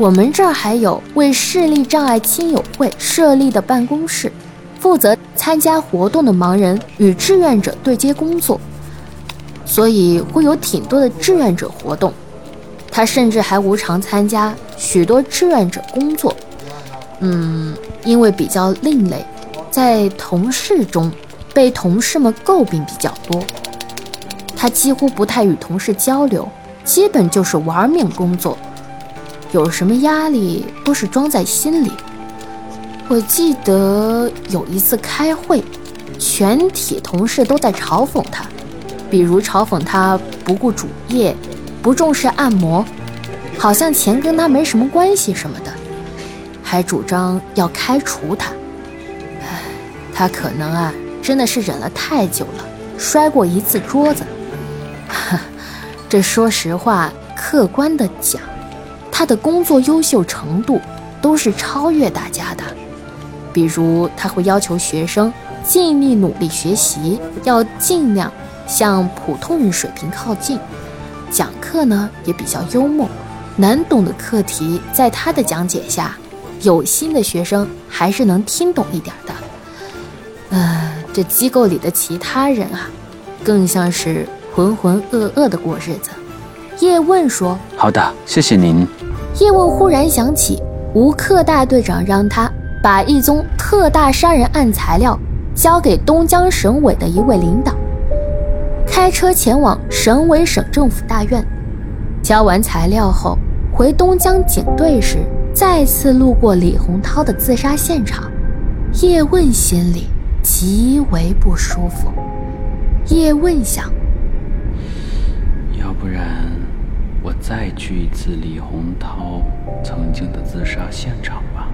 我们这儿还有为视力障碍亲友会设立的办公室，负责参加活动的盲人与志愿者对接工作，所以会有挺多的志愿者活动。他甚至还无偿参加许多志愿者工作。嗯，因为比较另类，在同事中被同事们诟病比较多。他几乎不太与同事交流，基本就是玩命工作，有什么压力都是装在心里。我记得有一次开会，全体同事都在嘲讽他，比如嘲讽他不顾主业，不重视按摩，好像钱跟他没什么关系什么的。还主张要开除他，唉，他可能啊，真的是忍了太久了，摔过一次桌子。这说实话，客观的讲，他的工作优秀程度都是超越大家的。比如，他会要求学生尽力努力学习，要尽量向普通人水平靠近。讲课呢也比较幽默，难懂的课题在他的讲解下。有心的学生还是能听懂一点的。嗯，这机构里的其他人啊，更像是浑浑噩噩的过日子。叶问说：“好的，谢谢您。”叶问忽然想起，吴克大队长让他把一宗特大杀人案材料交给东江省委的一位领导，开车前往省委省政府大院，交完材料后回东江警队时。再次路过李洪涛的自杀现场，叶问心里极为不舒服。叶问想：要不然再去一次李洪涛曾经的自杀现场吧。